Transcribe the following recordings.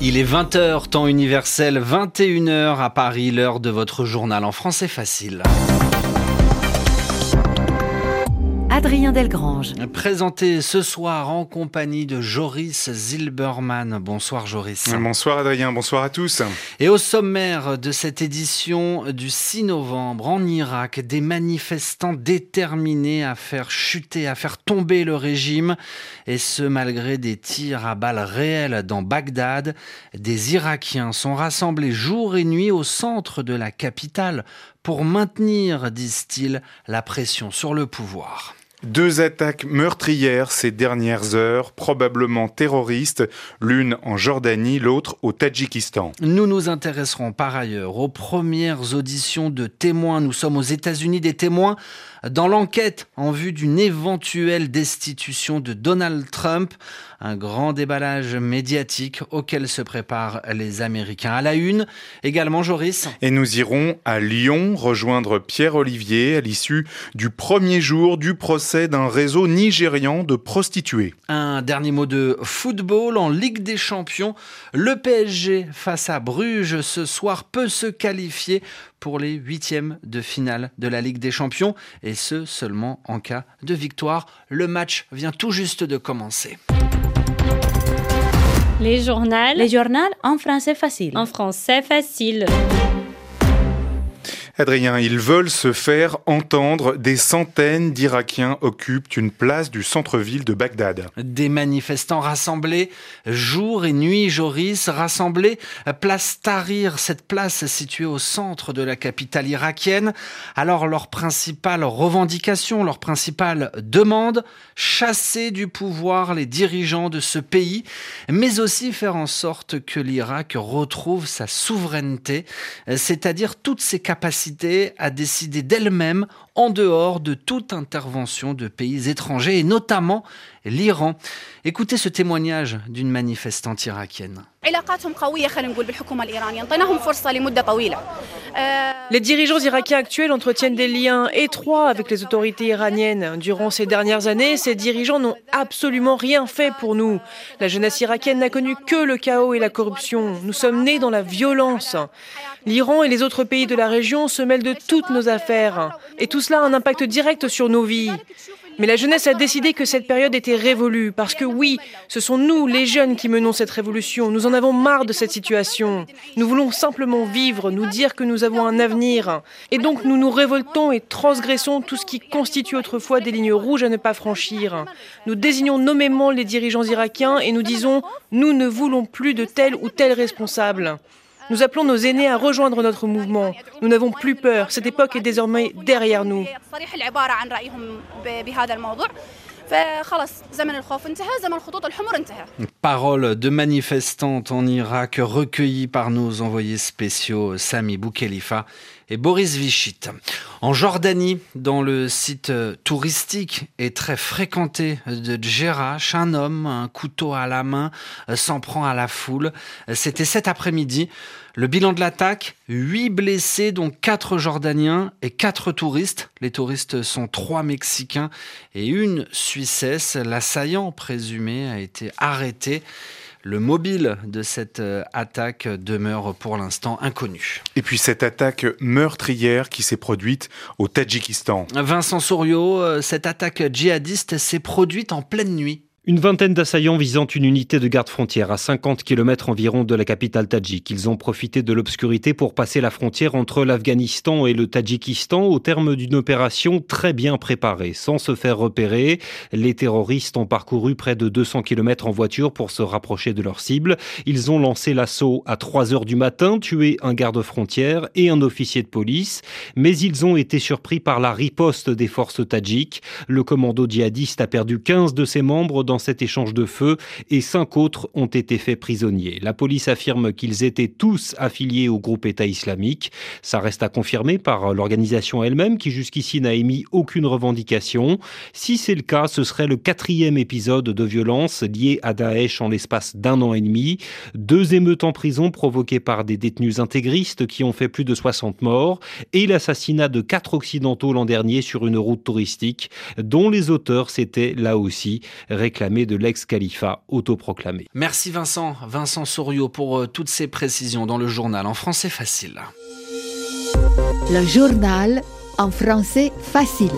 Il est 20h, temps universel, 21h à Paris, l'heure de votre journal en français facile. Adrien Delgrange. Présenté ce soir en compagnie de Joris Zilberman. Bonsoir Joris. Bonsoir Adrien, bonsoir à tous. Et au sommaire de cette édition du 6 novembre en Irak, des manifestants déterminés à faire chuter, à faire tomber le régime, et ce malgré des tirs à balles réelles dans Bagdad. Des Irakiens sont rassemblés jour et nuit au centre de la capitale pour maintenir, disent-ils, la pression sur le pouvoir. Deux attaques meurtrières ces dernières heures, probablement terroristes, l'une en Jordanie, l'autre au Tadjikistan. Nous nous intéresserons par ailleurs aux premières auditions de témoins. Nous sommes aux États-Unis des témoins dans l'enquête en vue d'une éventuelle destitution de Donald Trump, un grand déballage médiatique auquel se préparent les Américains. À la une, également Joris. Et nous irons à Lyon rejoindre Pierre Olivier à l'issue du premier jour du procès d'un réseau nigérian de prostituées. Un dernier mot de football en Ligue des Champions. Le PSG face à Bruges ce soir peut se qualifier pour les huitièmes de finale de la Ligue des Champions, et ce seulement en cas de victoire. Le match vient tout juste de commencer. Les journaux. Les journaux en français facile. En français facile. Adrien, ils veulent se faire entendre. Des centaines d'Irakiens occupent une place du centre-ville de Bagdad. Des manifestants rassemblés jour et nuit, Joris, rassemblés place Tahrir, cette place située au centre de la capitale irakienne. Alors leur principale revendication, leur principale demande, chasser du pouvoir les dirigeants de ce pays, mais aussi faire en sorte que l'Irak retrouve sa souveraineté, c'est-à-dire toutes ses capacités à décider d'elle-même en dehors de toute intervention de pays étrangers et notamment l'Iran. Écoutez ce témoignage d'une manifestante irakienne. Les dirigeants irakiens actuels entretiennent des liens étroits avec les autorités iraniennes. Durant ces dernières années, ces dirigeants n'ont absolument rien fait pour nous. La jeunesse irakienne n'a connu que le chaos et la corruption. Nous sommes nés dans la violence. L'Iran et les autres pays de la région se mêlent de toutes nos affaires. Et tout cela a un impact direct sur nos vies. Mais la jeunesse a décidé que cette période était révolue, parce que oui, ce sont nous, les jeunes, qui menons cette révolution. Nous en avons marre de cette situation. Nous voulons simplement vivre, nous dire que nous avons un avenir. Et donc nous nous révoltons et transgressons tout ce qui constitue autrefois des lignes rouges à ne pas franchir. Nous désignons nommément les dirigeants irakiens et nous disons, nous ne voulons plus de tel ou tel responsable. Nous appelons nos aînés à rejoindre notre mouvement. Nous n'avons plus peur. Cette époque est désormais derrière nous. Parole de manifestantes en Irak recueillies par nos envoyés spéciaux Sami Boukhelifa et Boris Vichit. En Jordanie, dans le site touristique et très fréquenté de Djerach, un homme, un couteau à la main, s'en prend à la foule. C'était cet après-midi. Le bilan de l'attaque, 8 blessés, dont 4 Jordaniens et 4 touristes. Les touristes sont 3 Mexicains et une Suissesse. L'assaillant présumé a été arrêté. Le mobile de cette euh, attaque demeure pour l'instant inconnu. Et puis cette attaque meurtrière qui s'est produite au Tadjikistan. Vincent Souriau, euh, cette attaque djihadiste s'est produite en pleine nuit une vingtaine d'assaillants visant une unité de garde-frontière à 50 km environ de la capitale tadjik. Ils ont profité de l'obscurité pour passer la frontière entre l'Afghanistan et le Tadjikistan au terme d'une opération très bien préparée. Sans se faire repérer, les terroristes ont parcouru près de 200 km en voiture pour se rapprocher de leur cible. Ils ont lancé l'assaut à 3 heures du matin, tué un garde-frontière et un officier de police, mais ils ont été surpris par la riposte des forces tadjiques. Le commando djihadiste a perdu 15 de ses membres dans cet échange de feu et cinq autres ont été faits prisonniers. La police affirme qu'ils étaient tous affiliés au groupe État islamique. Ça reste à confirmer par l'organisation elle-même qui jusqu'ici n'a émis aucune revendication. Si c'est le cas, ce serait le quatrième épisode de violence lié à Daesh en l'espace d'un an et demi. Deux émeutes en prison provoquées par des détenus intégristes qui ont fait plus de 60 morts et l'assassinat de quatre occidentaux l'an dernier sur une route touristique dont les auteurs s'étaient là aussi réclamés de l'ex-califat autoproclamé. Merci Vincent, Vincent Souriau pour euh, toutes ces précisions dans le journal en français facile. Le journal en français facile.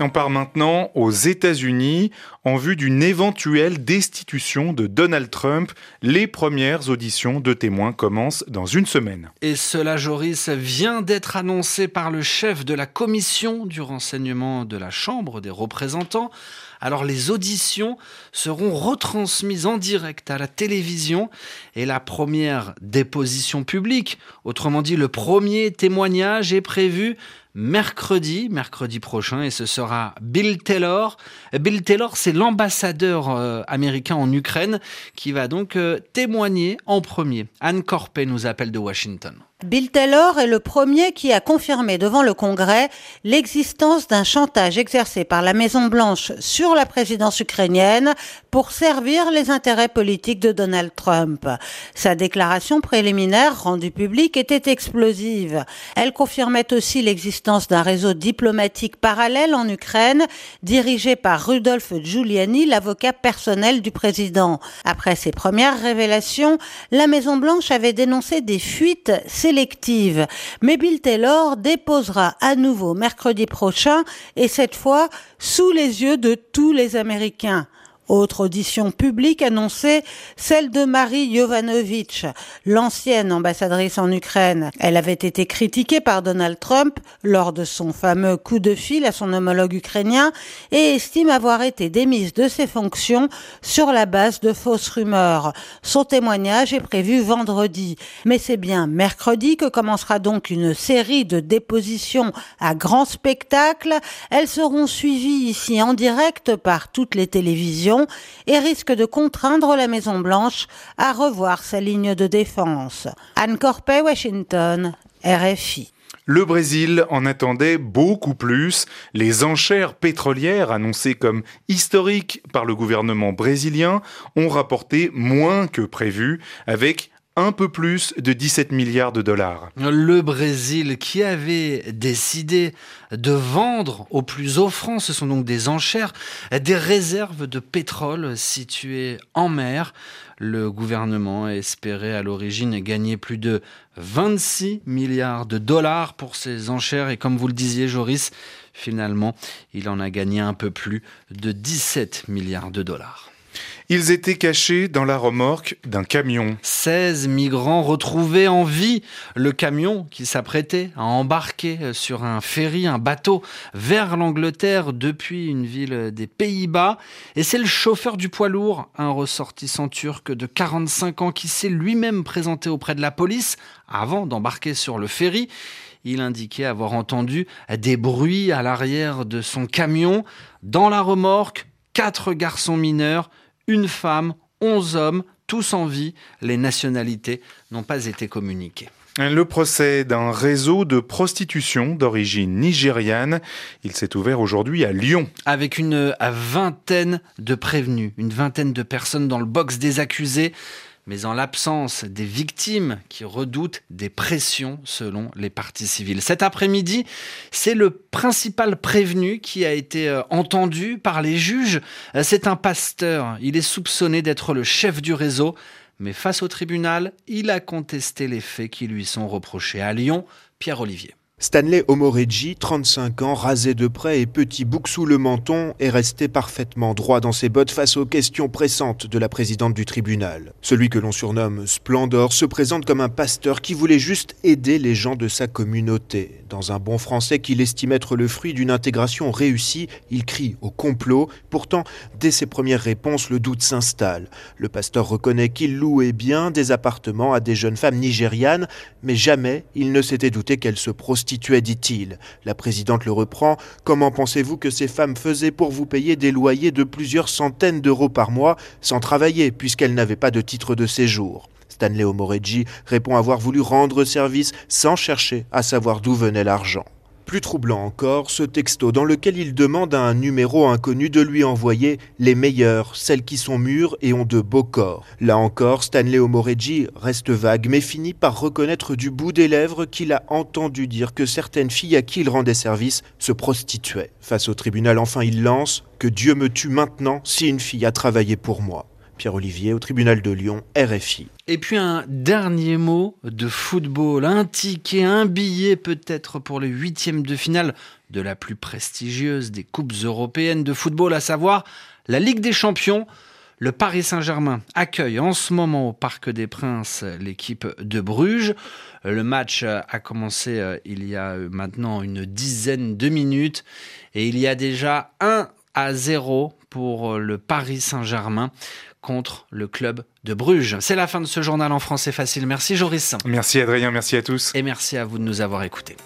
On part maintenant aux États-Unis en vue d'une éventuelle destitution de Donald Trump. Les premières auditions de témoins commencent dans une semaine. Et cela, Joris, vient d'être annoncé par le chef de la commission du renseignement de la Chambre des représentants. Alors les auditions seront retransmises en direct à la télévision et la première déposition publique, autrement dit le premier témoignage est prévu mercredi, mercredi prochain, et ce sera Bill Taylor. Bill Taylor, c'est l'ambassadeur euh, américain en Ukraine qui va donc euh, témoigner en premier. Anne Corpé nous appelle de Washington. Bill Taylor est le premier qui a confirmé devant le Congrès l'existence d'un chantage exercé par la Maison-Blanche sur la présidence ukrainienne pour servir les intérêts politiques de Donald Trump. Sa déclaration préliminaire rendue publique était explosive. Elle confirmait aussi l'existence d'un réseau diplomatique parallèle en Ukraine dirigé par Rudolf Giuliani, l'avocat personnel du président. Après ces premières révélations, la Maison-Blanche avait dénoncé des fuites Mais Bill Taylor déposera à nouveau mercredi prochain et cette fois sous les yeux de tous les Américains. Autre audition publique annoncée, celle de Marie Jovanovic, l'ancienne ambassadrice en Ukraine. Elle avait été critiquée par Donald Trump lors de son fameux coup de fil à son homologue ukrainien et estime avoir été démise de ses fonctions sur la base de fausses rumeurs. Son témoignage est prévu vendredi, mais c'est bien mercredi que commencera donc une série de dépositions à grand spectacle. Elles seront suivies ici en direct par toutes les télévisions et risque de contraindre la Maison-Blanche à revoir sa ligne de défense. Anne Corpet, Washington, RFI. Le Brésil en attendait beaucoup plus. Les enchères pétrolières, annoncées comme historiques par le gouvernement brésilien, ont rapporté moins que prévu, avec un peu plus de 17 milliards de dollars. Le Brésil qui avait décidé de vendre aux plus offrants, ce sont donc des enchères, des réserves de pétrole situées en mer. Le gouvernement espérait à l'origine gagner plus de 26 milliards de dollars pour ces enchères et comme vous le disiez Joris, finalement il en a gagné un peu plus de 17 milliards de dollars. Ils étaient cachés dans la remorque d'un camion. 16 migrants retrouvés en vie. Le camion qui s'apprêtait à embarquer sur un ferry, un bateau, vers l'Angleterre depuis une ville des Pays-Bas. Et c'est le chauffeur du poids lourd, un ressortissant turc de 45 ans qui s'est lui-même présenté auprès de la police avant d'embarquer sur le ferry. Il indiquait avoir entendu des bruits à l'arrière de son camion. Dans la remorque, quatre garçons mineurs, une femme, onze hommes, tous en vie. Les nationalités n'ont pas été communiquées. Le procès d'un réseau de prostitution d'origine nigériane, il s'est ouvert aujourd'hui à Lyon. Avec une vingtaine de prévenus, une vingtaine de personnes dans le box des accusés mais en l'absence des victimes qui redoutent des pressions selon les parties civiles. Cet après-midi, c'est le principal prévenu qui a été euh, entendu par les juges. Euh, c'est un pasteur, il est soupçonné d'être le chef du réseau, mais face au tribunal, il a contesté les faits qui lui sont reprochés. À Lyon, Pierre Olivier. Stanley Omoreggi, 35 ans, rasé de près et petit bouc sous le menton, est resté parfaitement droit dans ses bottes face aux questions pressantes de la présidente du tribunal. Celui que l'on surnomme Splendor se présente comme un pasteur qui voulait juste aider les gens de sa communauté. Dans un bon français qu'il estime être le fruit d'une intégration réussie, il crie au complot. Pourtant, dès ses premières réponses, le doute s'installe. Le pasteur reconnaît qu'il louait bien des appartements à des jeunes femmes nigérianes, mais jamais il ne s'était douté qu'elles se prostituaient dit-il. La présidente le reprend. Comment pensez-vous que ces femmes faisaient pour vous payer des loyers de plusieurs centaines d'euros par mois sans travailler, puisqu'elles n'avaient pas de titre de séjour? Stanley Omoreggi répond avoir voulu rendre service sans chercher à savoir d'où venait l'argent. Plus troublant encore, ce texto dans lequel il demande à un numéro inconnu de lui envoyer les meilleures, celles qui sont mûres et ont de beaux corps. Là encore, Stanley Omoreggi reste vague mais finit par reconnaître du bout des lèvres qu'il a entendu dire que certaines filles à qui il rendait service se prostituaient. Face au tribunal, enfin, il lance Que Dieu me tue maintenant si une fille a travaillé pour moi. Pierre-Olivier au tribunal de Lyon, RFI. Et puis un dernier mot de football, un ticket, un billet peut-être pour le huitième de finale de la plus prestigieuse des coupes européennes de football, à savoir la Ligue des Champions. Le Paris Saint-Germain accueille en ce moment au Parc des Princes l'équipe de Bruges. Le match a commencé euh, il y a euh, maintenant une dizaine de minutes et il y a déjà 1 à 0 pour euh, le Paris Saint-Germain contre le club de Bruges. C'est la fin de ce journal en français facile. Merci Joris. Merci Adrien, merci à tous. Et merci à vous de nous avoir écoutés.